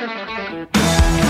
Thank you.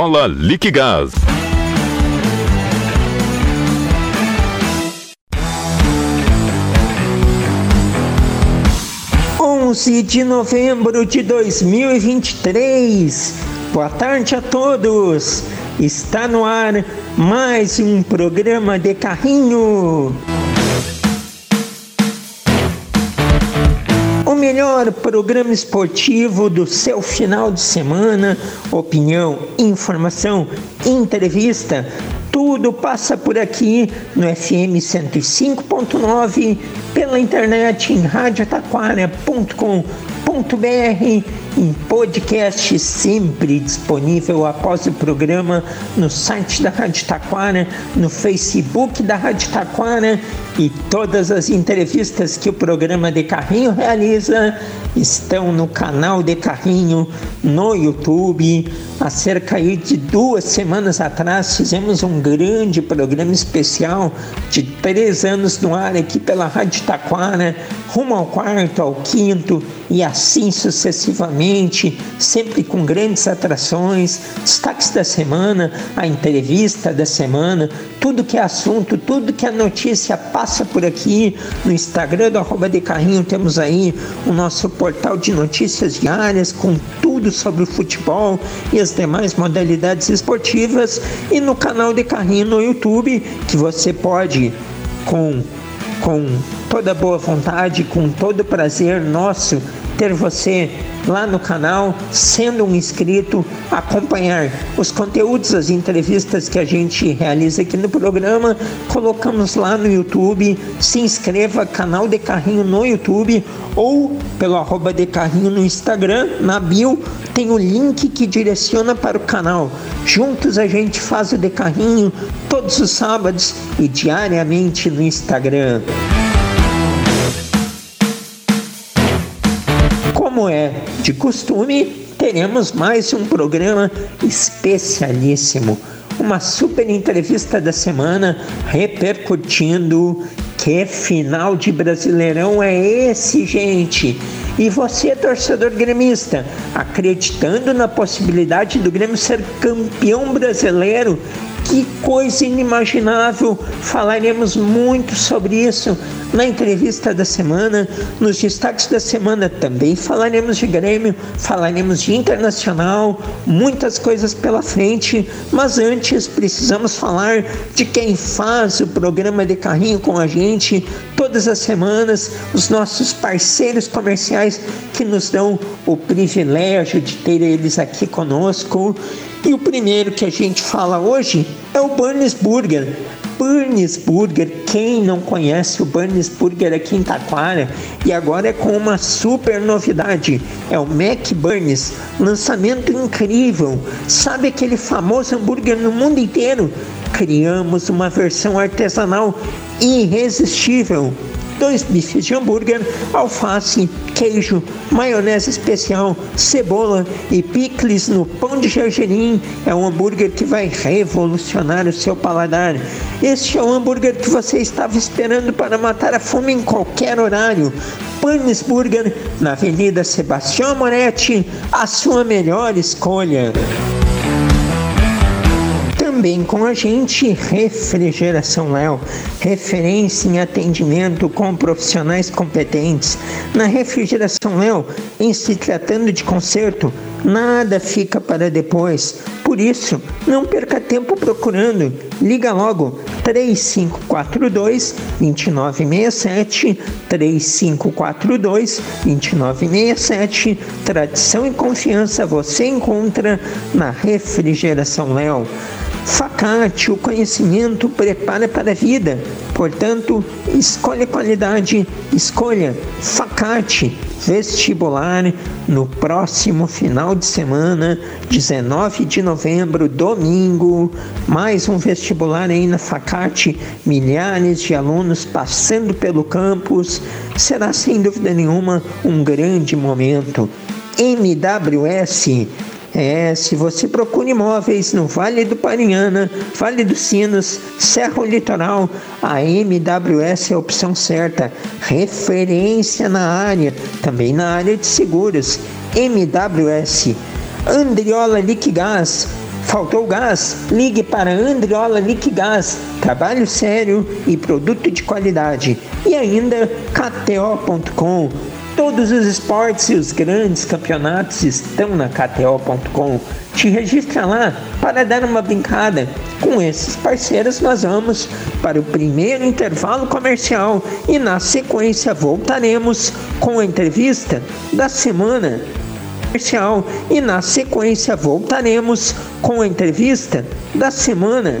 Viola Liquigás. Onze de novembro de 2023. Boa tarde a todos. Está no ar mais um programa de carrinho. Melhor programa esportivo do seu final de semana. Opinião, informação, entrevista, tudo passa por aqui no FM 105.9, pela internet em radiotaquara.com.br em podcast sempre disponível após o programa no site da Rádio Taquara, no Facebook da Rádio Taquara e todas as entrevistas que o programa de Carrinho realiza estão no canal de Carrinho no YouTube. Há cerca de duas semanas atrás fizemos um grande programa especial de três anos no ar aqui pela Rádio Taquara, rumo ao quarto, ao quinto e assim sucessivamente, sempre com grandes atrações, destaques da semana, a entrevista da semana, tudo que é assunto, tudo que é notícia passa por aqui. No Instagram do arroba de carrinho, temos aí o nosso portal de notícias diárias com tudo sobre o futebol e as demais modalidades esportivas. E no canal de carrinho no YouTube que você pode com com toda boa vontade, com todo prazer nosso ter você lá no canal, sendo um inscrito, acompanhar os conteúdos, as entrevistas que a gente realiza aqui no programa, colocamos lá no YouTube. Se inscreva, canal de carrinho no YouTube ou pelo arroba de carrinho no Instagram, na bio tem o link que direciona para o canal. Juntos a gente faz o de carrinho todos os sábados e diariamente no Instagram. De costume, teremos mais um programa especialíssimo. Uma super entrevista da semana repercutindo que final de Brasileirão é esse, gente? E você, torcedor gremista, acreditando na possibilidade do Grêmio ser campeão brasileiro que coisa inimaginável! Falaremos muito sobre isso na entrevista da semana, nos destaques da semana também falaremos de Grêmio, falaremos de Internacional, muitas coisas pela frente, mas antes precisamos falar de quem faz o programa de carrinho com a gente todas as semanas, os nossos parceiros comerciais que nos dão o privilégio de ter eles aqui conosco. E o primeiro que a gente fala hoje é o Burns Burger. Burns Burger, quem não conhece o Burns Burger aqui em Taquara e agora é com uma super novidade, é o Mac Burns, lançamento incrível. Sabe aquele famoso hambúrguer no mundo inteiro? Criamos uma versão artesanal irresistível dois bifes de hambúrguer, alface, queijo, maionese especial, cebola e picles no pão de gergelim. É um hambúrguer que vai revolucionar o seu paladar. Este é o hambúrguer que você estava esperando para matar a fome em qualquer horário. Panes Burger, na Avenida Sebastião Moretti, a sua melhor escolha também com a gente Refrigeração Léo, referência em atendimento com profissionais competentes. Na Refrigeração Léo, em se tratando de conserto, nada fica para depois. Por isso, não perca tempo procurando. Liga logo 3542 2967 3542 2967. Tradição e confiança você encontra na Refrigeração Léo. Facate, o conhecimento prepara para a vida. Portanto, escolha qualidade, escolha Facate. vestibular no próximo final de semana, 19 de novembro, domingo. Mais um vestibular aí na Facate, milhares de alunos passando pelo campus. Será sem dúvida nenhuma um grande momento. MWS é, se você procura imóveis no Vale do Parinhana, Vale dos Sinos, Serra Litoral, a MWS é a opção certa. Referência na área, também na área de seguros. MWS. Andriola Liquigás. Faltou gás? Ligue para Andriola Liquigás. Trabalho sério e produto de qualidade. E ainda KTO.com Todos os esportes e os grandes campeonatos estão na KTO.com. Te registra lá para dar uma brincada. Com esses parceiros, nós vamos para o primeiro intervalo comercial e na sequência voltaremos com a entrevista da semana comercial e na sequência voltaremos com a entrevista da semana.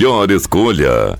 melhor escolha.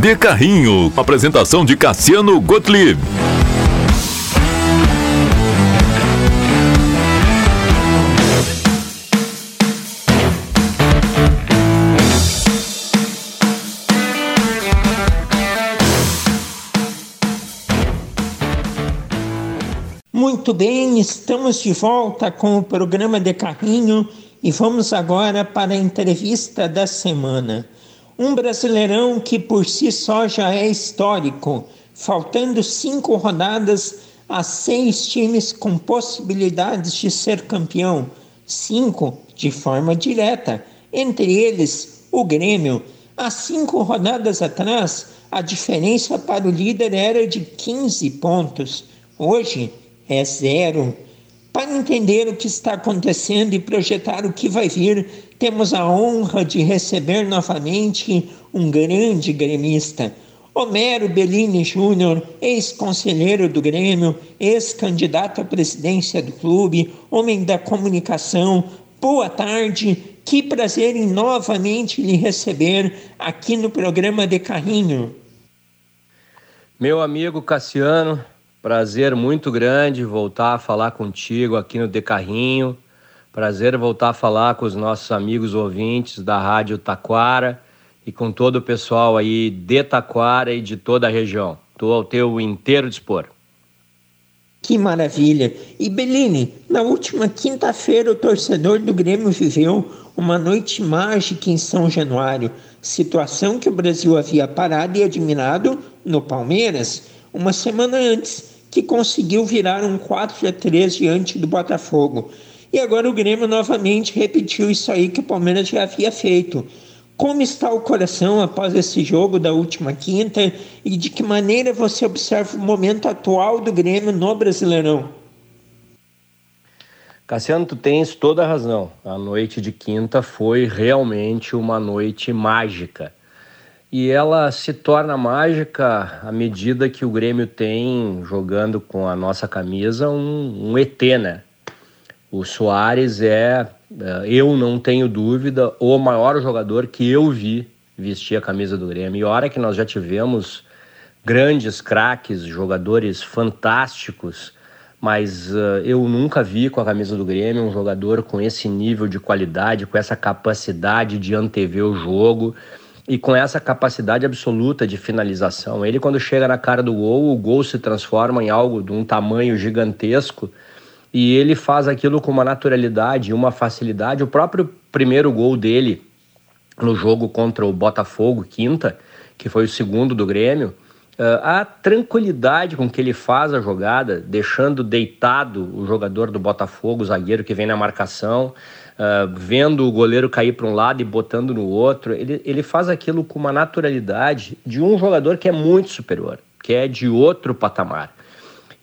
De Carrinho. Apresentação de Cassiano Gottlieb. Muito bem, estamos de volta com o programa de carrinho e vamos agora para a entrevista da semana. Um brasileirão que por si só já é histórico, faltando cinco rodadas a seis times com possibilidades de ser campeão, cinco de forma direta, entre eles o Grêmio. Há cinco rodadas atrás, a diferença para o líder era de 15 pontos, hoje é zero. Para entender o que está acontecendo e projetar o que vai vir, temos a honra de receber novamente um grande gremista, Homero Bellini Júnior, ex-conselheiro do Grêmio, ex-candidato à presidência do clube, homem da comunicação. Boa tarde, que prazer em novamente lhe receber aqui no programa de Carrinho. Meu amigo Cassiano, Prazer muito grande voltar a falar contigo aqui no De Carrinho. Prazer voltar a falar com os nossos amigos ouvintes da Rádio Taquara e com todo o pessoal aí de Taquara e de toda a região. Estou ao teu inteiro dispor. Que maravilha! E Beline, na última quinta-feira o torcedor do Grêmio viveu uma noite mágica em São Januário, situação que o Brasil havia parado e admirado no Palmeiras uma semana antes que conseguiu virar um 4 a 3 diante do Botafogo. E agora o Grêmio novamente repetiu isso aí que o Palmeiras já havia feito. Como está o coração após esse jogo da última quinta e de que maneira você observa o momento atual do Grêmio no Brasileirão? Cassiano, tu tens toda a razão. A noite de quinta foi realmente uma noite mágica e ela se torna mágica à medida que o Grêmio tem, jogando com a nossa camisa, um, um ET, né? O Soares é, é, eu não tenho dúvida, o maior jogador que eu vi vestir a camisa do Grêmio. E hora que nós já tivemos grandes craques, jogadores fantásticos, mas uh, eu nunca vi com a camisa do Grêmio um jogador com esse nível de qualidade, com essa capacidade de antever o jogo e com essa capacidade absoluta de finalização. Ele, quando chega na cara do gol, o gol se transforma em algo de um tamanho gigantesco e ele faz aquilo com uma naturalidade e uma facilidade. O próprio primeiro gol dele no jogo contra o Botafogo, quinta, que foi o segundo do Grêmio, eh, a tranquilidade com que ele faz a jogada, deixando deitado o jogador do Botafogo, o zagueiro que vem na marcação, uh, vendo o goleiro cair para um lado e botando no outro. Ele, ele faz aquilo com uma naturalidade de um jogador que é muito superior, que é de outro patamar.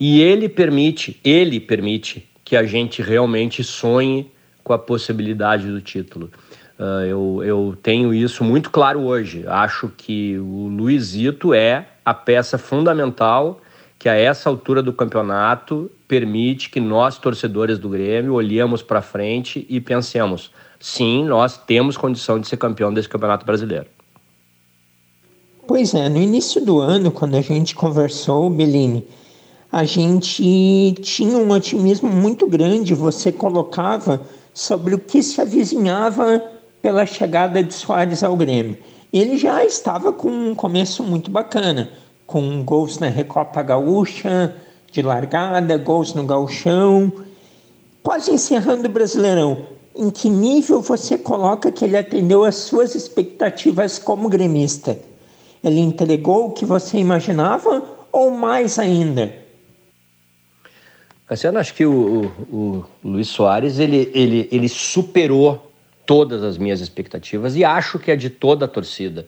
E ele permite, ele permite que a gente realmente sonhe com a possibilidade do título. Uh, eu, eu tenho isso muito claro hoje. Acho que o Luizito é a peça fundamental que a essa altura do campeonato permite que nós, torcedores do Grêmio, olhemos para frente e pensemos: sim, nós temos condição de ser campeão desse campeonato brasileiro. Pois é, no início do ano, quando a gente conversou, Bellini, a gente tinha um otimismo muito grande. Você colocava sobre o que se avizinhava pela chegada de Soares ao Grêmio. Ele já estava com um começo muito bacana com gols na Recopa Gaúcha, de largada, gols no Gauchão. Quase encerrando o Brasileirão, em que nível você coloca que ele atendeu às suas expectativas como gremista? Ele entregou o que você imaginava ou mais ainda? Cassiano, acho que o, o, o Luiz Soares ele, ele, ele superou todas as minhas expectativas e acho que é de toda a torcida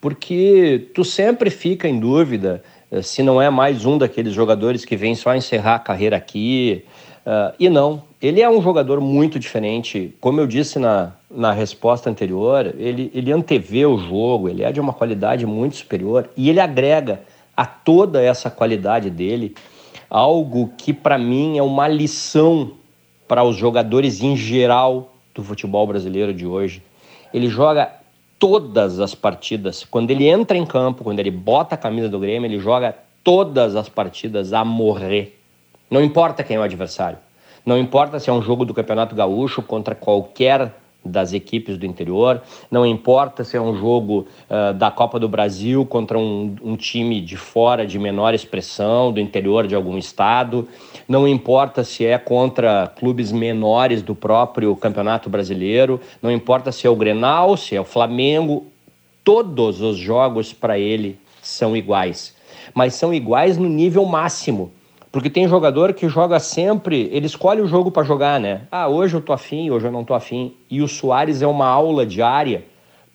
porque tu sempre fica em dúvida uh, se não é mais um daqueles jogadores que vem só encerrar a carreira aqui. Uh, e não, ele é um jogador muito diferente. Como eu disse na, na resposta anterior, ele, ele antevê o jogo, ele é de uma qualidade muito superior e ele agrega a toda essa qualidade dele algo que para mim é uma lição para os jogadores em geral do futebol brasileiro de hoje. Ele joga todas as partidas. Quando ele entra em campo, quando ele bota a camisa do Grêmio, ele joga todas as partidas a morrer. Não importa quem é o adversário. Não importa se é um jogo do Campeonato Gaúcho contra qualquer das equipes do interior, não importa se é um jogo uh, da Copa do Brasil contra um, um, time de fora de menor expressão, do interior de algum estado, não importa se é contra clubes menores do próprio Campeonato Brasileiro, não importa se é o Grenal, se é o Flamengo, todos os jogos para ele são iguais. Mas são iguais no nível máximo. Porque tem jogador que joga sempre, ele escolhe o jogo para jogar, né? Ah, hoje eu tô afim, hoje eu não tô afim. E o Soares é uma aula diária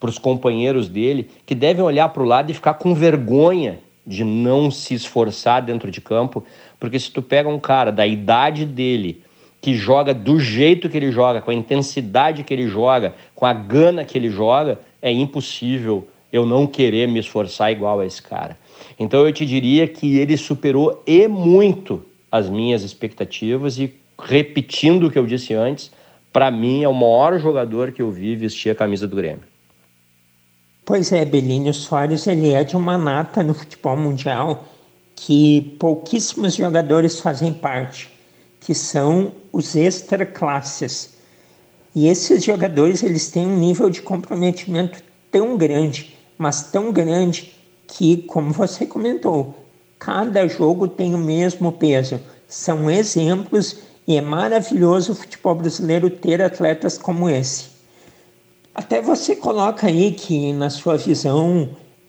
para os companheiros dele que devem olhar para o lado e ficar com vergonha de não se esforçar dentro de campo, porque se tu pega um cara da idade dele, que joga do jeito que ele joga, com a intensidade que ele joga, com a gana que ele joga, é impossível eu não querer me esforçar igual a esse cara. Então eu te diria que ele superou e muito as minhas expectativas e repetindo o que eu disse antes, para mim é o maior jogador que eu vi vestir a camisa do Grêmio. Pois é, Belinho Soares ele é de uma nata no futebol mundial que pouquíssimos jogadores fazem parte, que são os extra classes. E esses jogadores eles têm um nível de comprometimento tão grande, mas tão grande que, como você comentou, cada jogo tem o mesmo peso. São exemplos e é maravilhoso o futebol brasileiro ter atletas como esse. Até você coloca aí que, na sua visão,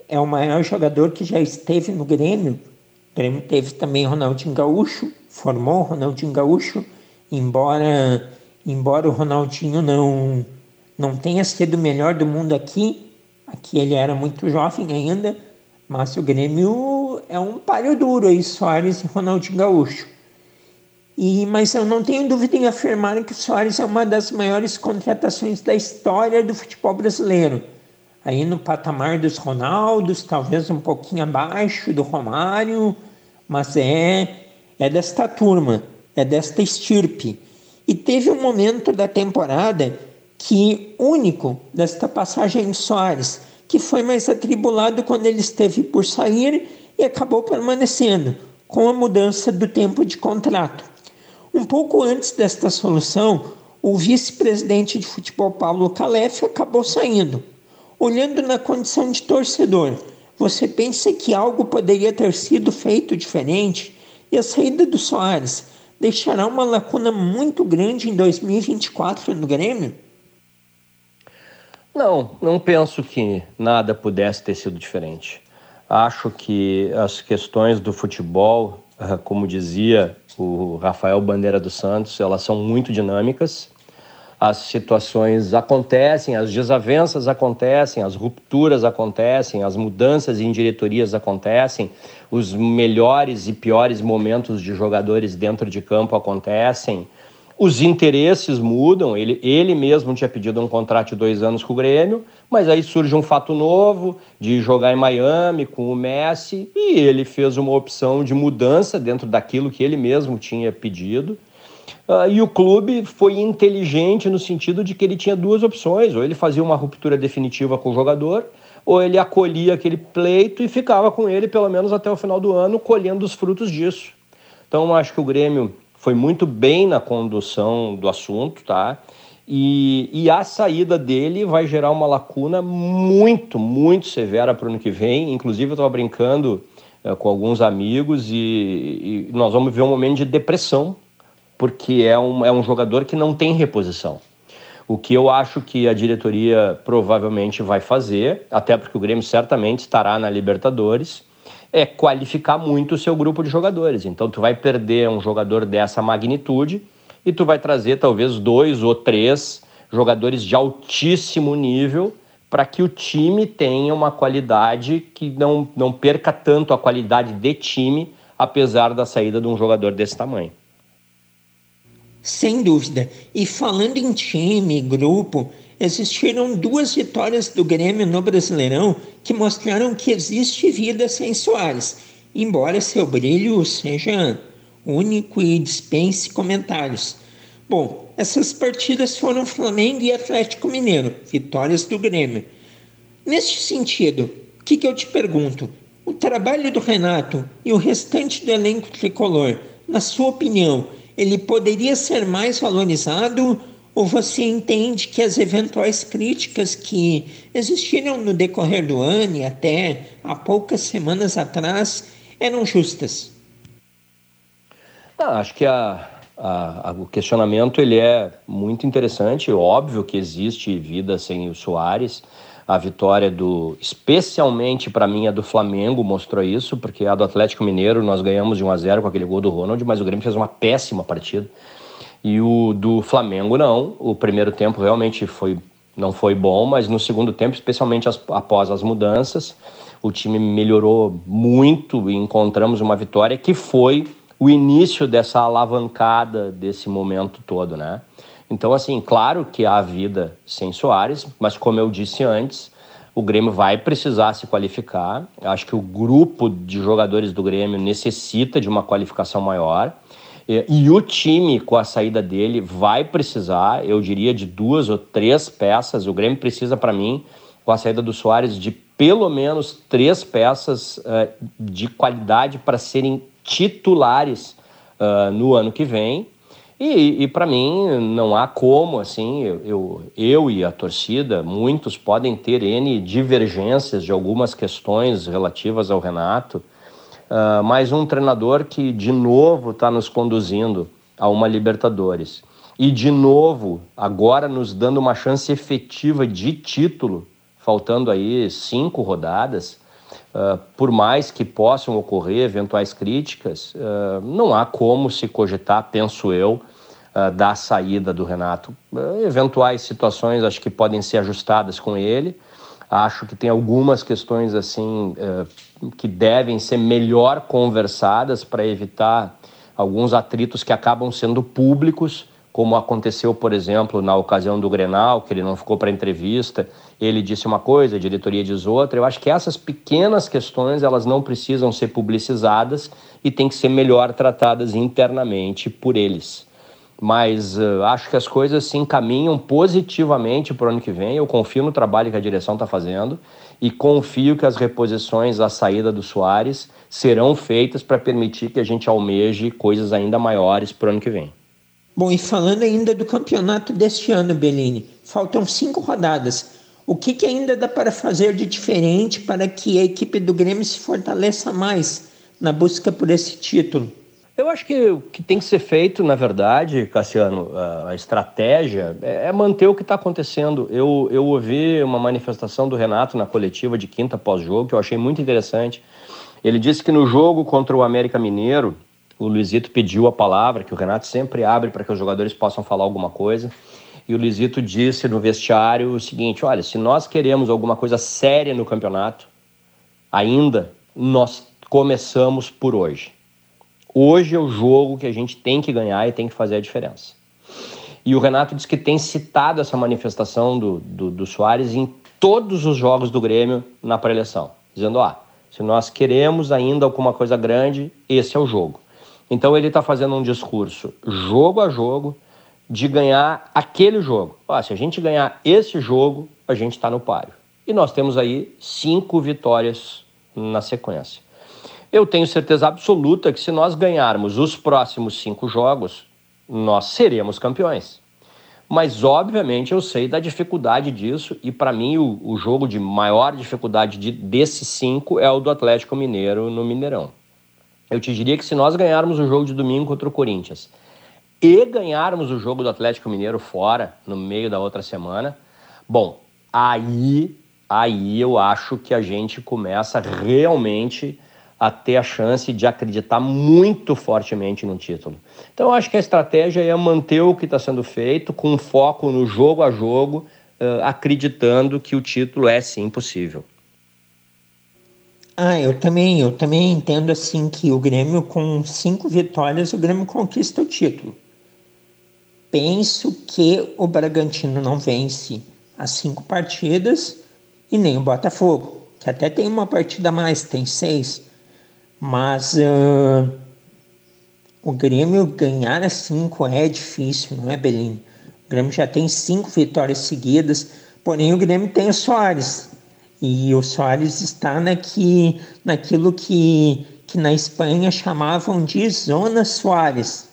é o maior jogador que já esteve no Grêmio. O Grêmio teve também Ronaldinho Gaúcho, formou Ronaldinho Gaúcho, embora, embora o Ronaldinho não, não tenha sido o melhor do mundo aqui, aqui ele era muito jovem ainda, mas o Grêmio é um páreo duro aí, Soares e Ronaldinho Gaúcho. E, mas eu não tenho dúvida em afirmar que o Soares é uma das maiores contratações da história do futebol brasileiro. Aí no patamar dos Ronaldos, talvez um pouquinho abaixo do Romário, mas é, é desta turma, é desta estirpe. E teve um momento da temporada que único desta passagem em Soares, que foi mais atribulado quando ele esteve por sair e acabou permanecendo, com a mudança do tempo de contrato. Um pouco antes desta solução, o vice-presidente de futebol Paulo Calef acabou saindo. Olhando na condição de torcedor, você pensa que algo poderia ter sido feito diferente e a saída do Soares deixará uma lacuna muito grande em 2024 no Grêmio? Não, não penso que nada pudesse ter sido diferente. Acho que as questões do futebol, ah, como dizia o Rafael Bandeira dos Santos, elas são muito dinâmicas. As situações acontecem, as desavenças acontecem, as rupturas acontecem, as mudanças em diretorias acontecem, os melhores e piores momentos de jogadores dentro de campo acontecem os interesses mudam, ele, ele mesmo tinha pedido um contrato de dois anos com o Grêmio, mas aí surge um fato novo de jogar em Miami com o Messi e ele fez uma opção de mudança dentro daquilo que ele mesmo tinha pedido. Uh, e o clube foi inteligente no sentido de que ele tinha duas opções: ou ele fazia uma ruptura definitiva com o jogador, ou ele acolhia aquele pleito e ficava com ele pelo menos até o final do ano, colhendo os frutos disso. Então, acho que o Grêmio foi muito bem na condução do assunto, tá? E, e a saída dele vai gerar uma lacuna muito, muito severa para o ano que vem. Inclusive, eu estava brincando é, com alguns amigos e, e, nós vamos ver um momento de depressão, porque é um, é um jogador que não tem reposição. O que eu acho que a diretoria provavelmente vai fazer, até porque o Grêmio certamente estará na Libertadores, é qualificar muito o seu grupo de jogadores. Então tu vai perder um jogador dessa magnitude e tu vai trazer talvez dois ou três jogadores de altíssimo nível para que o time tenha uma qualidade que não, não perca tanto a qualidade de time, apesar da saída de um jogador desse tamanho. Sem dúvida. E falando em time, grupo, existiram duas vitórias do Grêmio no Brasileirão que mostraram que existe vida sem Soares, embora seu brilho seja único e dispense comentários. Bom, essas partidas foram Flamengo e Atlético Mineiro, vitórias do Grêmio. Neste sentido, o que, que eu te pergunto? O trabalho do Renato e o restante do elenco tricolor, na sua opinião, ele poderia ser mais valorizado Ou você entende que as eventuais críticas que existiram no decorrer do ano e até há poucas semanas atrás eram justas? Acho que a, a, a, o questionamento ele é muito interessante. Óbvio que existe vida sem o Soares. A vitória do, especialmente para mim, a do Flamengo mostrou isso, porque a do Atlético Mineiro nós ganhamos de 1 a 0 com aquele gol do Ronald, mas o Grêmio fez uma péssima partida. E o do Flamengo não. O primeiro tempo realmente foi não foi bom, mas no segundo tempo, especialmente as, após as mudanças, o time melhorou muito e encontramos uma vitória que foi o início dessa alavancada desse momento todo, né? Então, assim, claro que há vida sem Soares, mas como eu disse antes, o Grêmio vai precisar se qualificar. Eu acho que o grupo de jogadores do Grêmio necessita de uma qualificação maior. E, o time, com a saída dele, vai precisar, eu diria, de duas ou três peças. O Grêmio precisa, para mim, com a saída do Soares, de pelo menos três peças uh, de qualidade para serem titulares uh, no ano que vem. E, e para mim não há como, assim, eu, eu, eu, e a torcida, muitos podem ter N divergências de algumas questões relativas ao Renato, uh, mas um treinador que de novo está nos conduzindo a uma Libertadores. E de novo, agora nos dando uma chance efetiva de título, faltando aí cinco rodadas, Uh, por mais que possam ocorrer eventuais críticas, uh, não há como se cogitar, penso eu, uh, da saída do Renato. eventuais situações acho que podem ser ajustadas com ele. Acho que tem algumas questões assim que devem ser melhor conversadas para evitar alguns atritos que acabam sendo públicos como aconteceu, por exemplo, na ocasião do Grenal, que ele não ficou para entrevista, ele disse uma coisa, a diretoria diz outra. Eu acho que essas pequenas questões, elas não precisam ser publicizadas e têm que ser melhor tratadas internamente por eles. Mas uh, acho que as coisas se encaminham positivamente para o ano que vem. Eu confio no trabalho que a direção está fazendo e confio que as reposições à saída do Soares serão feitas para permitir que a gente almeje coisas ainda maiores para o ano que vem. Bom, e falando ainda do campeonato deste ano, Bellini, faltam cinco rodadas. O que, que ainda dá para fazer de diferente para que a equipe do Grêmio se fortaleça mais na busca por esse título? Eu acho que o que tem que ser feito, na verdade, Cassiano, a estratégia é, é manter o que está acontecendo. Eu, eu ouvi uma manifestação do Renato na coletiva de quinta pós-jogo, que eu achei muito interessante. Ele disse que no jogo contra o América Mineiro, o Luizito pediu a palavra, que o Renato sempre abre para que os jogadores possam falar alguma coisa. E o Luizito disse no vestiário o seguinte: olha, se nós queremos alguma coisa séria no campeonato, ainda nós começamos por hoje. Hoje é o jogo que a gente tem que ganhar e tem que fazer a diferença. E o Renato disse que tem citado essa manifestação do, do, do Soares em todos os jogos do Grêmio na pré-eleição, dizendo: ó, se nós queremos ainda alguma coisa grande, esse é o jogo. Então ele está fazendo um discurso jogo a jogo de ganhar aquele jogo. Ah, se a gente ganhar esse jogo, a gente está no páreo. E nós temos aí cinco vitórias na sequência. Eu tenho certeza absoluta que se nós ganharmos os próximos cinco jogos, nós seremos campeões. Mas, obviamente, eu sei da dificuldade disso, e para mim o, o, jogo de maior dificuldade de, desses cinco é o do Atlético Mineiro no Mineirão. Eu te diria que se nós ganharmos o jogo de domingo contra o Corinthians e ganharmos o jogo do Atlético Mineiro fora, no meio da outra semana, bom, aí, aí eu acho que a gente começa realmente a ter a chance de acreditar muito fortemente no título. Então, eu acho que a estratégia é manter o que está sendo feito, com foco no jogo a jogo, acreditando que o título é sim possível. Ah, eu também, eu também entendo assim que o Grêmio com cinco vitórias, o Grêmio conquista o título. Penso que o Bragantino não vence as cinco partidas e nem o Botafogo, que até tem uma partida a mais, tem seis. Mas uh, o Grêmio ganhar as cinco é difícil, não é, Belém? O Grêmio já tem cinco vitórias seguidas, porém o Grêmio tem o Soares, e o Soares está naqui, naquilo que, que na Espanha chamavam de Zona Soares.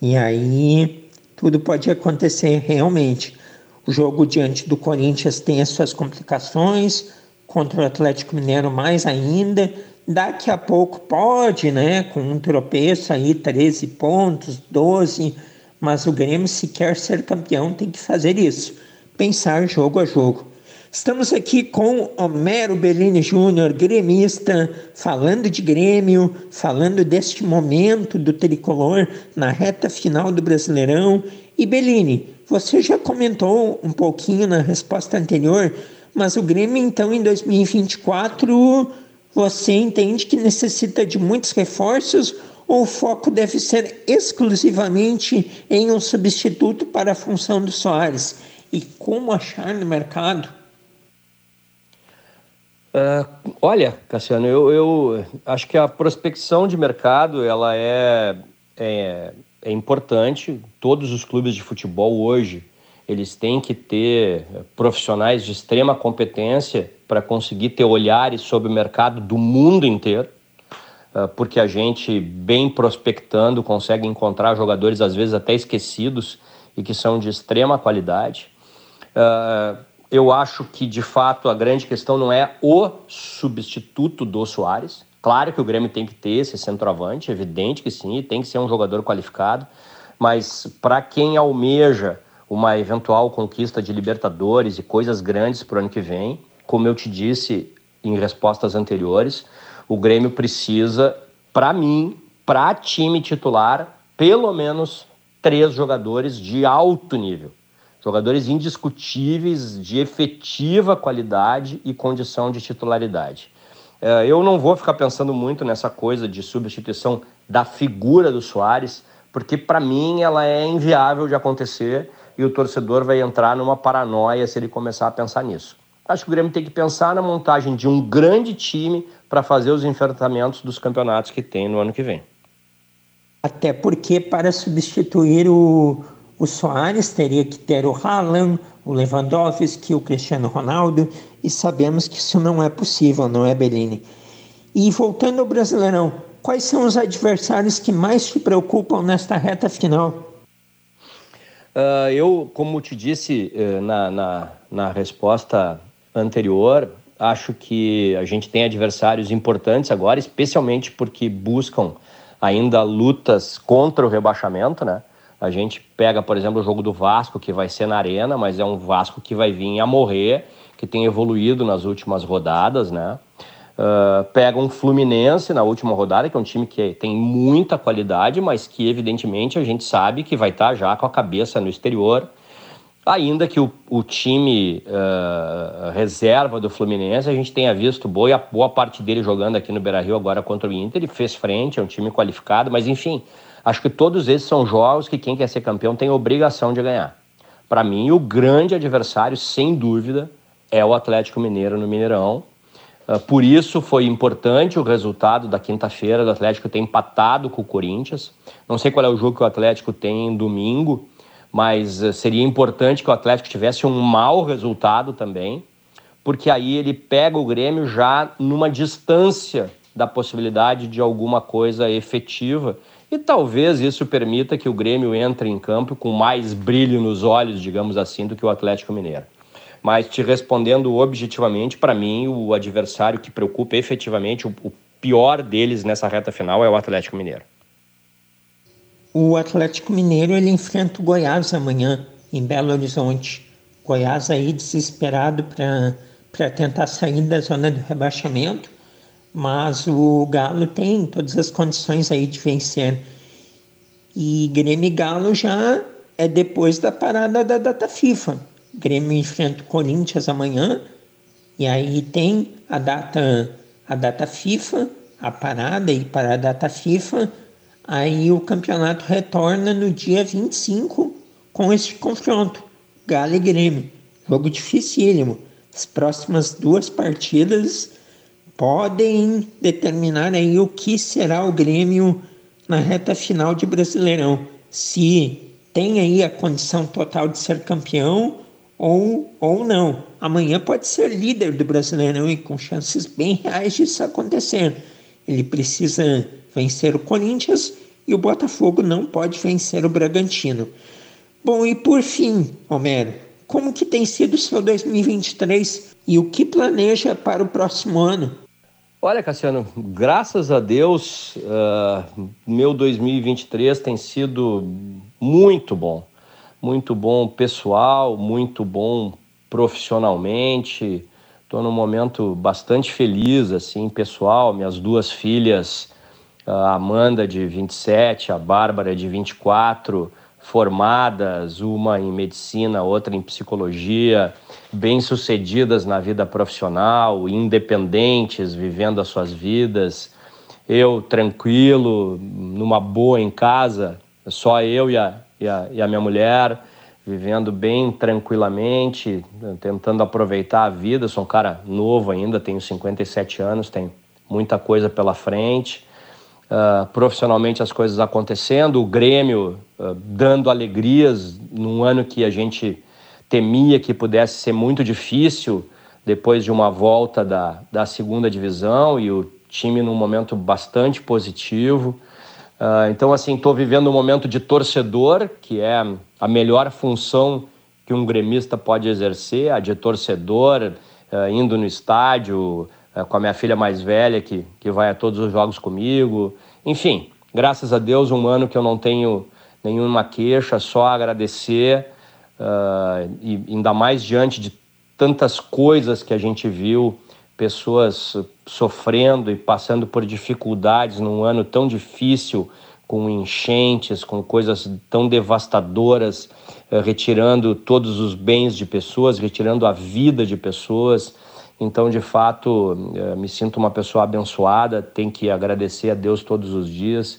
E aí tudo pode acontecer realmente. O jogo diante do Corinthians tem as suas complicações, contra o Atlético Mineiro mais ainda. Daqui a pouco pode, né, com um tropeço aí, 13 pontos, 12, mas o Grêmio, se quer ser campeão, tem que fazer isso, pensar jogo a jogo. Estamos aqui com Homero Bellini Júnior, gremista, falando de Grêmio, falando deste momento do tricolor na reta final do Brasileirão. E Bellini, você já comentou um pouquinho na resposta anterior, mas o Grêmio, então, em 2024, você entende que necessita de muitos reforços ou o foco deve ser exclusivamente em um substituto para a função do Soares? E como achar no mercado Uh, olha, Cassiano, eu, eu, acho que a prospecção de mercado ela é, é, é, importante. Todos os clubes de futebol hoje eles têm que ter profissionais de extrema competência para conseguir ter olhares sobre o mercado do mundo inteiro, uh, porque a gente bem prospectando consegue encontrar jogadores às vezes até esquecidos e que são de extrema qualidade. Eu acho que, de fato, a grande questão não é o substituto do Soares. Claro que o Grêmio tem que ter esse centroavante, evidente que sim, tem que ser um jogador qualificado, mas para quem almeja uma eventual conquista de Libertadores e coisas grandes para o ano que vem, como eu te disse em respostas anteriores, o Grêmio precisa, para mim, para time titular, pelo menos três jogadores de alto nível. Jogadores indiscutíveis, de efetiva qualidade e condição de titularidade. É, eu não vou ficar pensando muito nessa coisa de substituição da figura do Soares, porque para mim ela é inviável de acontecer e o torcedor vai entrar numa paranoia se ele começar a pensar nisso. Acho que o Grêmio tem que pensar na montagem de um grande time para fazer os enfrentamentos dos campeonatos que tem no ano que vem. Até porque para substituir o, o Soares teria que ter o Haaland, o Lewandowski, o Cristiano Ronaldo, e sabemos que isso não é possível, não é, Bellini? E voltando ao Brasileirão, quais são os adversários que mais te preocupam nesta reta final? Uh, eu, como te disse uh, na, na, na resposta anterior, acho que a gente tem adversários importantes agora, especialmente porque buscam ainda lutas contra o rebaixamento, né? A gente pega, por exemplo, o jogo do Vasco, que vai ser na Arena, mas é um Vasco que vai vir a morrer, que tem evoluído nas últimas rodadas, né? Uh, pega um Fluminense na última rodada, que é um time que tem muita qualidade, mas que evidentemente a gente sabe que vai estar já com a cabeça no exterior. Ainda que o, o time uh, reserva do Fluminense, a gente tenha visto boa, boa parte dele jogando aqui no Beira Rio agora contra o Inter, ele fez frente, é um time qualificado, mas enfim, Acho que todos esses são jogos que quem quer ser campeão tem obrigação de ganhar. Para mim, o grande adversário, sem dúvida, é o Atlético Mineiro no Mineirão. Uh, por isso foi importante o resultado da quinta-feira do Atlético ter empatado com o Corinthians. Não sei qual é o jogo que o Atlético tem em domingo, mas uh, seria importante que o Atlético tivesse um mau resultado também, porque aí ele pega o Grêmio já numa distância da possibilidade de alguma coisa efetiva e talvez isso permita que o Grêmio entre em campo com mais brilho nos olhos, digamos assim, do que o Atlético Mineiro. Mas te respondendo objetivamente, para mim, o adversário que preocupa efetivamente, o, pior deles nessa reta final é o Atlético Mineiro. O Atlético Mineiro ele enfrenta o Goiás amanhã em Belo Horizonte. Goiás aí desesperado para tentar sair da zona do rebaixamento mas o Galo tem todas as condições aí de vencer. E Grêmio e Galo já é depois da parada da data FIFA. Grêmio enfrenta o Corinthians amanhã e aí tem a data a data FIFA, a parada e para a data FIFA, aí o campeonato retorna no dia 25 com esse confronto, Galo e Grêmio. Jogo dificílimo. As próximas duas partidas podem determinar aí o que será o Grêmio na reta final de Brasileirão. Se tem aí a condição total de ser campeão ou, ou não. Amanhã pode ser líder do Brasileirão e com chances bem reais disso acontecer. Ele precisa vencer o Corinthians e o Botafogo não pode vencer o Bragantino. Bom, e por fim, Homero, como que tem sido o seu 2023 e o que planeja para o próximo ano? Olha, Cassiano, graças a Deus, uh, meu 2023 tem sido muito bom. Muito bom pessoal, muito bom profissionalmente. Estou num momento bastante feliz, assim, pessoal. Minhas duas filhas, a Amanda, de 27, a Bárbara, de 24, formadas, uma em medicina, outra em psicologia, bem-sucedidas na vida profissional, independentes, vivendo as suas vidas. Eu tranquilo, numa boa em casa, só eu e a, e a, e a minha mulher, vivendo bem tranquilamente, tentando aproveitar a vida. Sou um cara novo ainda, tenho 57 anos, tenho muita coisa pela frente uh, profissionalmente as coisas acontecendo, o Grêmio uh, dando alegrias num ano que a gente temia que pudesse ser muito difícil depois de uma volta da, da segunda divisão e o time num momento bastante positivo. Uh, então, assim, estou vivendo um momento de torcedor, que é a melhor função que um gremista pode exercer, a de torcedor, uh, indo no estádio, com a minha filha mais velha, que, que vai a todos os jogos comigo. Enfim, graças a Deus, um ano que eu não tenho nenhuma queixa, só agradecer, uh, e ainda mais diante de tantas coisas que a gente viu, pessoas sofrendo e passando por dificuldades num ano tão difícil, com enchentes, com coisas tão devastadoras, uh, retirando todos os bens de pessoas, retirando a vida de pessoas. Então, de fato, eh, me sinto uma pessoa abençoada, tenho que agradecer a Deus todos os dias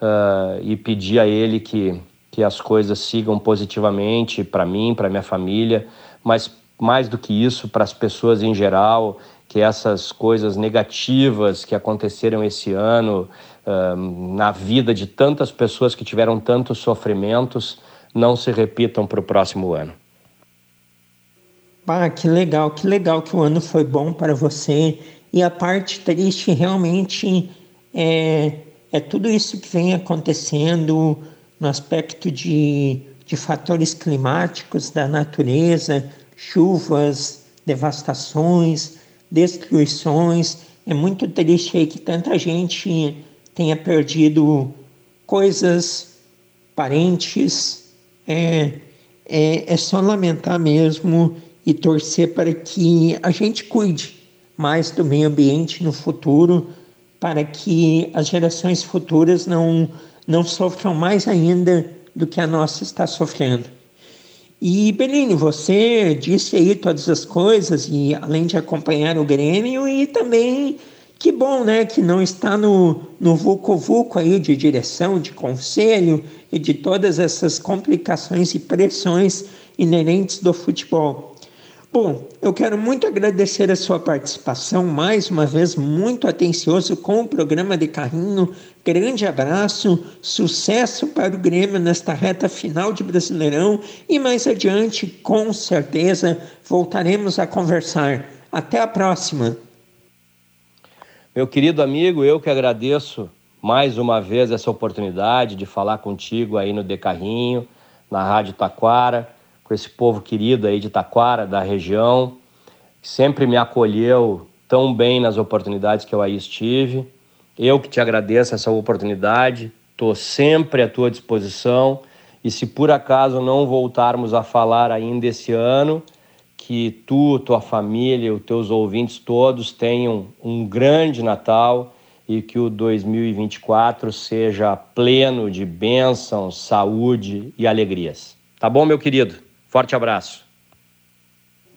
uh, e pedir a Ele que, que as coisas sigam positivamente para mim, para minha família, mas mais do que isso, para as pessoas em geral, que essas coisas negativas que aconteceram esse ano uh, na vida de tantas pessoas que tiveram tantos sofrimentos não se repitam para o próximo ano. Ah, que legal, que legal que o ano foi bom para você. E a parte triste realmente é, é tudo isso que vem acontecendo no aspecto de, de fatores climáticos da natureza, chuvas, devastações, destruições. É muito triste aí que tanta gente tenha perdido coisas, parentes. É, é, é só lamentar mesmo e torcer para que a gente cuide mais do meio ambiente no futuro, para que as gerações futuras não, não sofram mais ainda do que a nossa está sofrendo. E Beline, você disse aí todas as coisas, e além de acompanhar o Grêmio, e também que bom, né, que não está no, no vucu-vucu aí de direção, de conselho e de todas essas complicações e pressões inerentes do futebol. Bom, eu quero muito agradecer a sua participação, mais uma vez muito atencioso com o programa de carrinho. Grande abraço, sucesso para o Grêmio nesta reta final de Brasileirão e mais adiante, com certeza, voltaremos a conversar. Até a próxima. Meu querido amigo, eu que agradeço mais uma vez essa oportunidade de falar contigo aí no De Carrinho, na Rádio Taquara com esse povo querido aí de Taquara, da região, que sempre me acolheu tão bem nas oportunidades que eu aí estive. Eu que te agradeço essa oportunidade, estou sempre à tua disposição. E se por acaso não voltarmos a falar ainda esse ano, que tu, tua família, os teus ouvintes todos tenham um grande Natal e que o 2024 seja pleno de bênçãos, saúde e alegrias. Tá bom, meu querido? Forte abraço.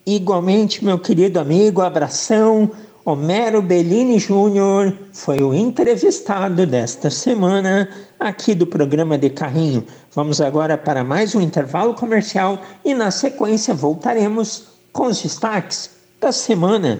Igualmente, meu querido amigo, abração. Homero Bellini Júnior foi o entrevistado desta semana aqui do programa de Carrinho. Vamos agora para mais um intervalo comercial e na sequência voltaremos com os destaques da semana.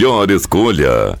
melhor escolha.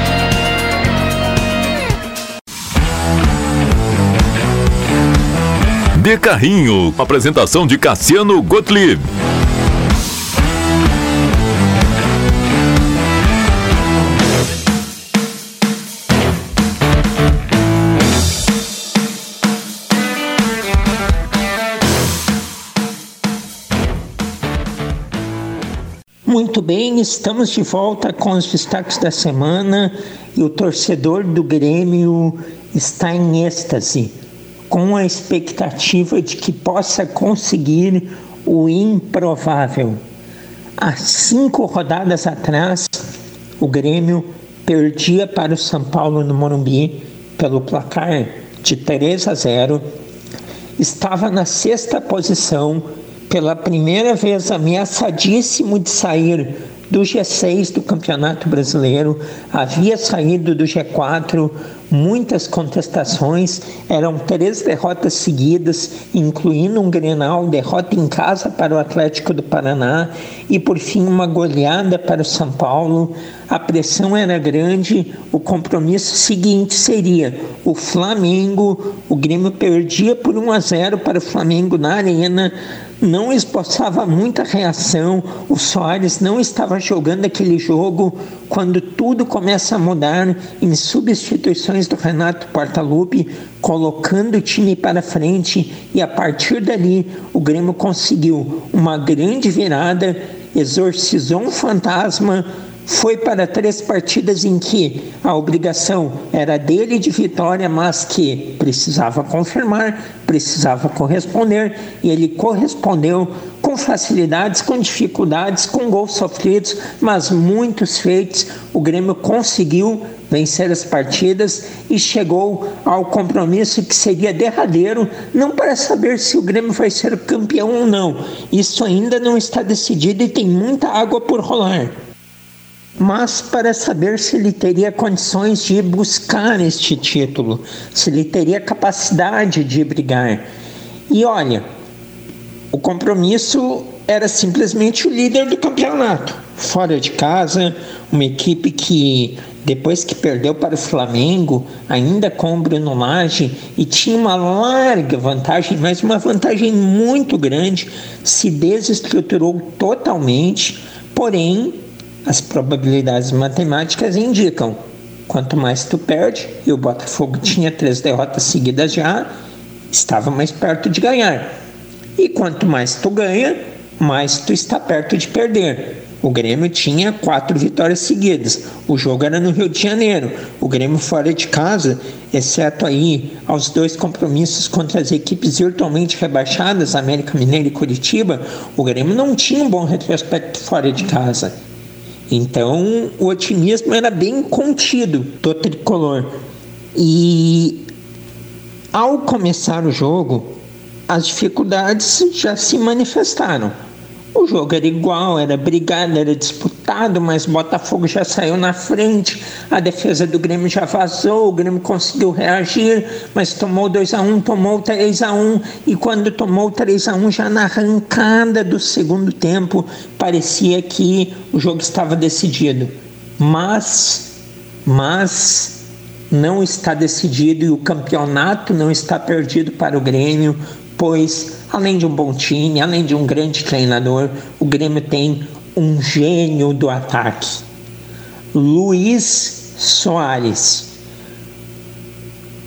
De Carrinho, apresentação de Cassiano Gottlieb. Muito bem, estamos de volta com os destaques da semana e o torcedor do Grêmio está em êxtase com a expectativa de que possa conseguir o improvável. Há cinco rodadas atrás, o Grêmio perdia para o São Paulo no Morumbi pelo placar de 3 a 0. Estava na sexta posição, pela primeira vez ameaçadíssimo de sair do G6 do Campeonato Brasileiro, havia saído do G4, muitas contestações, eram três derrotas seguidas, incluindo um Grenal, derrota em casa para o Atlético do Paraná e por fim uma goleada para o São Paulo. A pressão era grande, o compromisso seguinte seria o Flamengo, o Grêmio perdia por 1 a 0 para o Flamengo na Arena, não esboçava muita reação, o Soares não estava jogando aquele jogo. Quando tudo começa a mudar em substituições do Renato Portaluppi, colocando o time para frente e a partir dali o Grêmio conseguiu uma grande virada, exorcizou um fantasma, foi para três partidas em que a obrigação era dele de vitória, mas que precisava confirmar, precisava corresponder, e ele correspondeu com facilidades, com dificuldades, com gols sofridos, mas muitos feitos. O Grêmio conseguiu vencer as partidas e chegou ao compromisso que seria derradeiro, não para saber se o Grêmio vai ser campeão ou não. Isso ainda não está decidido e tem muita água por rolar mas para saber se ele teria condições de buscar este título, se ele teria capacidade de brigar. E olha, o compromisso era simplesmente o líder do campeonato, fora de casa, uma equipe que depois que perdeu para o Flamengo, ainda com o Bruno Lage, e tinha uma larga vantagem, mas uma vantagem muito grande, se desestruturou totalmente, porém as probabilidades matemáticas indicam quanto mais tu perde, e o Botafogo tinha três derrotas seguidas já, estava mais perto de ganhar. E quanto mais tu ganha, mais tu está perto de perder. O Grêmio tinha quatro vitórias seguidas. O jogo era no Rio de Janeiro. O Grêmio fora de casa, exceto aí aos dois compromissos contra as equipes virtualmente rebaixadas, América Mineiro e Curitiba, o Grêmio não tinha um bom retrospecto fora de casa. Então o otimismo era bem contido do tricolor. E ao começar o jogo, as dificuldades já se manifestaram. O jogo era igual, era brigado, era disputado, mas Botafogo já saiu na frente, a defesa do Grêmio já vazou, o Grêmio conseguiu reagir, mas tomou 2 a 1 um, tomou 3 a 1 um, e quando tomou 3 a 1 um, já na arrancada do segundo tempo, parecia que o jogo estava decidido. Mas, mas não está decidido e o campeonato não está perdido para o Grêmio, pois além de um bom time, além de um grande treinador, o Grêmio tem um gênio do ataque. Luiz Soares.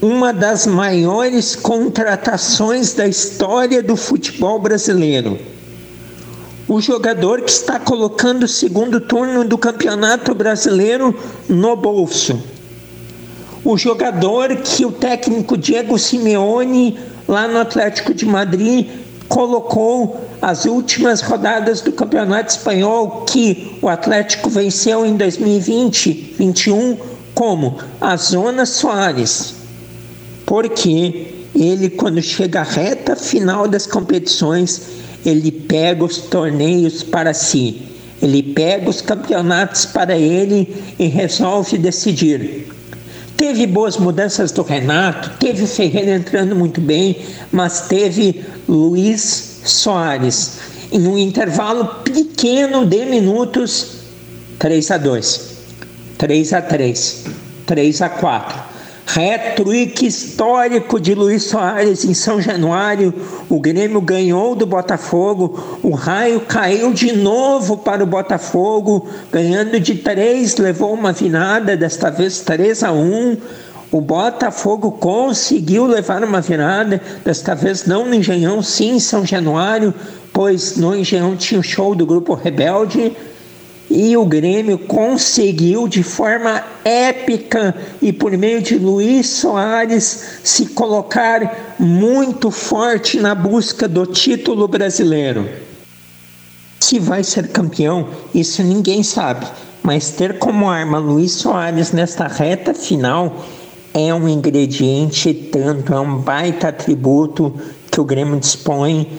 Uma das maiores contratações da história do futebol brasileiro. O jogador que está colocando o segundo turno do Campeonato Brasileiro no bolso. O jogador que o técnico Diego Simeone lá no Atlético de Madrid, colocou as últimas rodadas do Campeonato Espanhol que o Atlético venceu em 2020-21 como a Zona Soares. Porque ele, quando chega à reta final das competições, ele pega os torneios para si. Ele pega os campeonatos para ele e resolve decidir Teve boas mudanças do Renato, teve Ferreira entrando muito bem, mas teve Luiz Soares. Em um intervalo pequeno de minutos, 3 a 2, 3 a 3, 3 a 4. Hat-trick histórico de Luiz Soares em São Januário. O Grêmio ganhou do Botafogo. O raio caiu de novo para o Botafogo, ganhando de três, levou uma virada, desta vez 3 a 1. O Botafogo conseguiu levar uma virada, desta vez não no Engenhão, sim em São Januário, pois no Engenhão tinha o show do grupo Rebelde e o Grêmio conseguiu de forma épica e por meio de Luiz Soares se colocar muito forte na busca do título brasileiro. Se vai ser campeão, isso ninguém sabe, mas ter como arma Luiz Soares nesta reta final é um ingrediente tanto, é um baita atributo que o Grêmio dispõe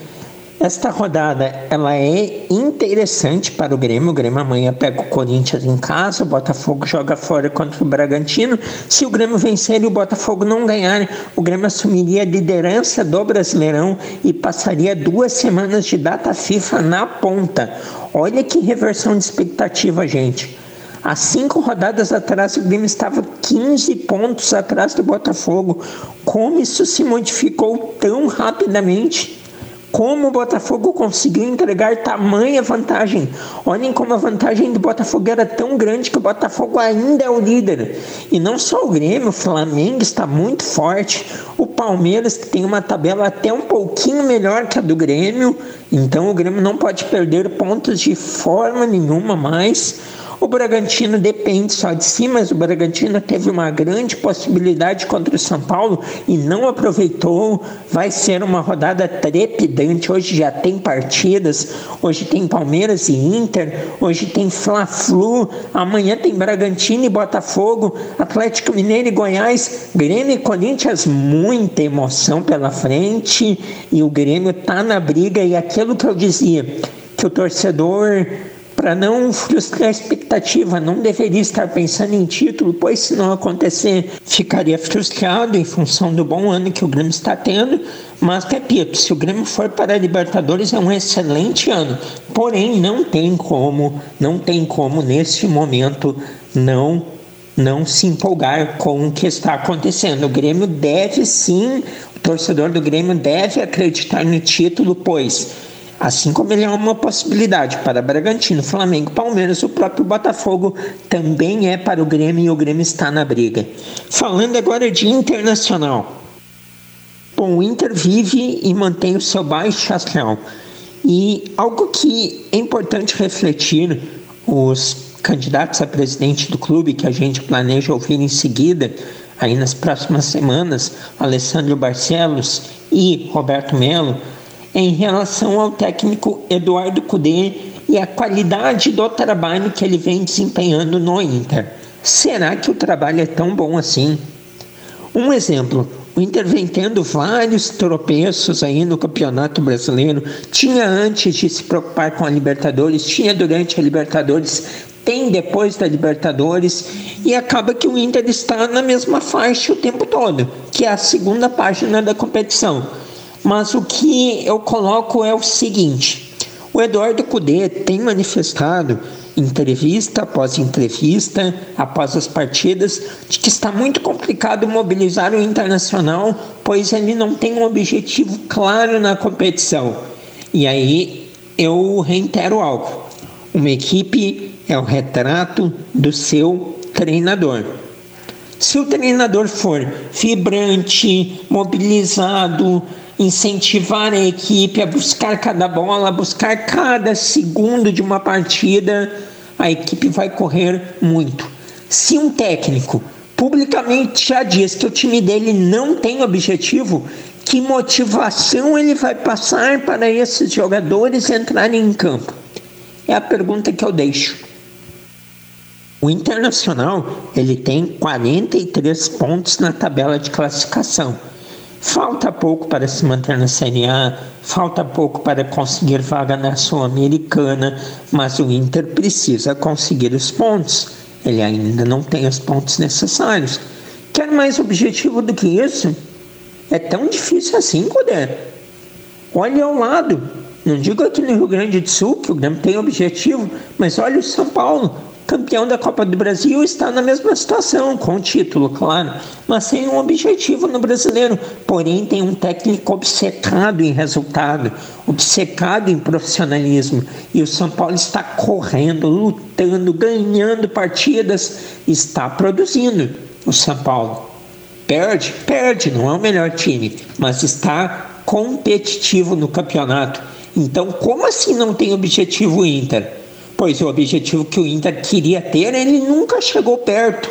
esta rodada ela é interessante para o Grêmio. O Grêmio amanhã pega o Corinthians em casa, o Botafogo joga fora contra o Bragantino. Se o Grêmio vencer e o Botafogo não ganhar, o Grêmio assumiria a liderança do Brasileirão e passaria duas semanas de data FIFA na ponta. Olha que reversão de expectativa, gente. Há cinco rodadas atrás, o Grêmio estava 15 pontos atrás do Botafogo. Como isso se modificou tão rapidamente? Como o Botafogo conseguiu entregar tamanha vantagem. Olhem como a vantagem do Botafogo era tão grande que o Botafogo ainda é o líder. E não só o Grêmio, o Flamengo está muito forte. O Palmeiras, que tem uma tabela até um pouquinho melhor que a do Grêmio. Então o Grêmio não pode perder pontos de forma nenhuma mais. O Bragantino depende só de si, mas o Bragantino teve uma grande possibilidade contra o São Paulo e não aproveitou. Vai ser uma rodada trepidante. Hoje já tem partidas, hoje tem Palmeiras e Inter, hoje tem Fla-Flu, amanhã tem Bragantino e Botafogo, Atlético Mineiro e Goiás, Grêmio e Corinthians, muita emoção pela frente. E o Grêmio tá na briga. E aquilo que eu dizia, que o torcedor para não frustrar a expectativa, não deveria estar pensando em título, pois se não acontecer, ficaria frustrado em função do bom ano que o Grêmio está tendo. Mas repito, se o Grêmio for para a Libertadores é um excelente ano. Porém, não tem como, não tem como neste momento não não se empolgar com o que está acontecendo. O Grêmio deve sim, o torcedor do Grêmio deve acreditar no título, pois Assim como ele é uma possibilidade para Bragantino, Flamengo, Palmeiras, o próprio Botafogo também é para o Grêmio e o Grêmio está na briga. Falando agora de internacional. Bom, o Inter vive e mantém o seu baixo astral. E algo que é importante refletir, os candidatos a presidente do clube, que a gente planeja ouvir em seguida, aí nas próximas semanas, Alessandro Barcelos e Roberto Melo, em relação ao técnico Eduardo Cudê e a qualidade do trabalho que ele vem desempenhando no Inter. Será que o trabalho é tão bom assim? Um exemplo, o Inter vem tendo vários tropeços aí no Campeonato Brasileiro. Tinha antes de se preocupar com a Libertadores, tinha durante a Libertadores, tem depois da Libertadores e acaba que o Inter está na mesma faixa o tempo todo, que é a segunda página da competição. Mas o que eu coloco é o seguinte: o Eduardo Cudê tem manifestado entrevista após entrevista, após as partidas, de que está muito complicado mobilizar o internacional, pois ele não tem um objetivo claro na competição. E aí eu reitero algo: uma equipe é o retrato do seu treinador. Se o treinador for vibrante, mobilizado, incentivar a equipe a buscar cada bola, a buscar cada segundo de uma partida, a equipe vai correr muito. Se um técnico publicamente já diz que o time dele não tem objetivo, que motivação ele vai passar para esses jogadores entrarem em campo? É a pergunta que eu deixo. O Internacional ele tem 43 pontos na tabela de classificação. Falta pouco para se manter na Série A, falta pouco para conseguir vaga na Sul-Americana, mas o Inter precisa conseguir os pontos. Ele ainda não tem os pontos necessários. Quer mais objetivo do que isso? É tão difícil assim, Cudê. Olhe ao lado. Não digo aqui no Rio Grande do Sul que o Grêmio tem objetivo, mas olha o São Paulo campeão da Copa do Brasil, está na mesma situação, com o título, claro, mas sem um objetivo no brasileiro. Porém, tem um técnico obcecado em resultado, obcecado em profissionalismo. E o São Paulo está correndo, lutando, ganhando partidas, está produzindo o São Paulo. Perde, perde, não é o melhor time, mas está competitivo no campeonato. Então, como assim não tem objetivo Inter? Pois o objetivo que o Inter queria ter, ele nunca chegou perto.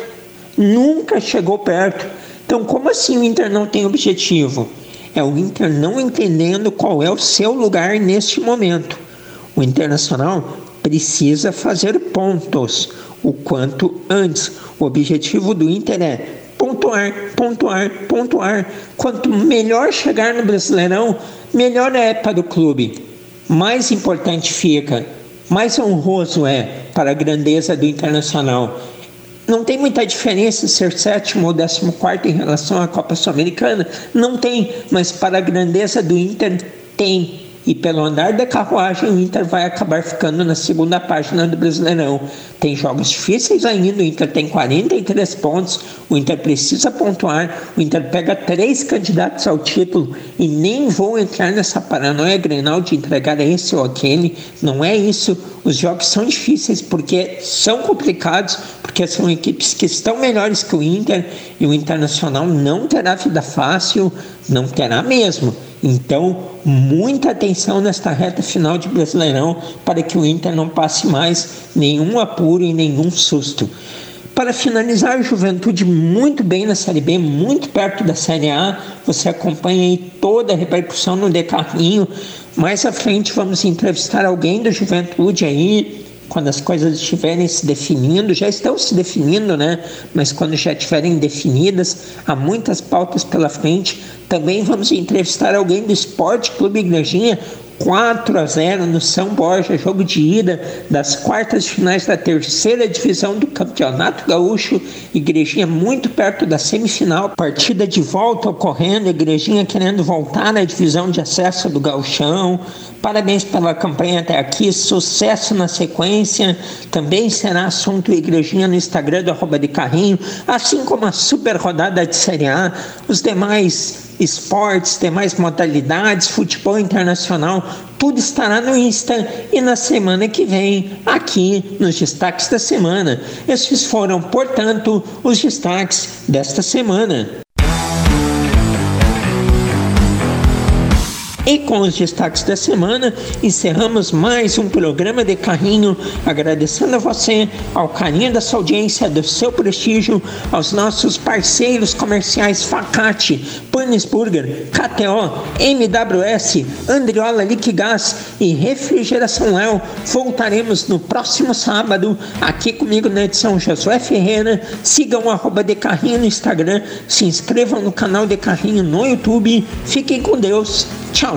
Nunca chegou perto. Então, como assim o Inter não tem objetivo? É o Inter não entendendo qual é o seu lugar neste momento. O Internacional precisa fazer pontos o quanto antes. O objetivo do Inter é pontuar, pontuar, pontuar. Quanto melhor chegar no Brasileirão, melhor é para o clube. Mais importante fica mais honroso é para a grandeza do Internacional. Não tem muita diferença ser sétimo ou décimo quarto em relação à Copa Sul-Americana? Não tem, mas para a grandeza do Inter tem e pelo andar da carruagem o Inter vai acabar ficando na segunda página do Brasileirão. Tem jogos difíceis ainda, o Inter tem 43 pontos, o Inter precisa pontuar, o Inter pega três candidatos ao título e nem vou entrar nessa paranoia grenal de entregar esse ou aquele, não é isso. Os jogos são difíceis porque são complicados, porque são equipes que estão melhores que o Inter e o Internacional não terá vida fácil, não terá mesmo. Então, muita atenção nesta reta final de Brasileirão para que o Inter não passe mais nenhum apuro e nenhum susto. Para finalizar, a Juventude muito bem na Série B, muito perto da Série A. Você acompanha aí toda a repercussão no Decarrinho. Mais à frente vamos entrevistar alguém da Juventude aí, quando as coisas estiverem se definindo, já estão se definindo, né? Mas quando já estiverem definidas, há muitas pautas pela frente. Também vamos entrevistar alguém do Esporte Clube Igrejinha, 4 a 0 no São Borja, jogo de ida das quartas de finais da terceira divisão do Campeonato Gaúcho. Igrejinha muito perto da semifinal, partida de volta ocorrendo, Igrejinha querendo voltar à divisão de acesso do Gauchão. Parabéns pela campanha até aqui, sucesso na sequência. Também será assunto Igrejinha no Instagram do arroba de carrinho, assim como a super rodada de Série A, os demais esportes, demais modalidades, futebol internacional, tudo estará no Insta e na semana que vem, aqui nos destaques da semana. Esses foram, portanto, os destaques desta semana. E com os destaques da semana, encerramos mais um programa de carrinho, agradecendo a você, ao carinho da sua audiência, do seu prestígio, aos nossos parceiros comerciais Facate, Panis Burger, KTO, MWS, Andriola Liquigás e Refrigeração Léo. Voltaremos no próximo sábado, aqui comigo na edição Josué Ferreira. Sigam o arroba de carrinho no Instagram, se inscrevam no canal de carrinho no YouTube. Fiquem com Deus. Tchau.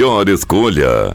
melhor escolha.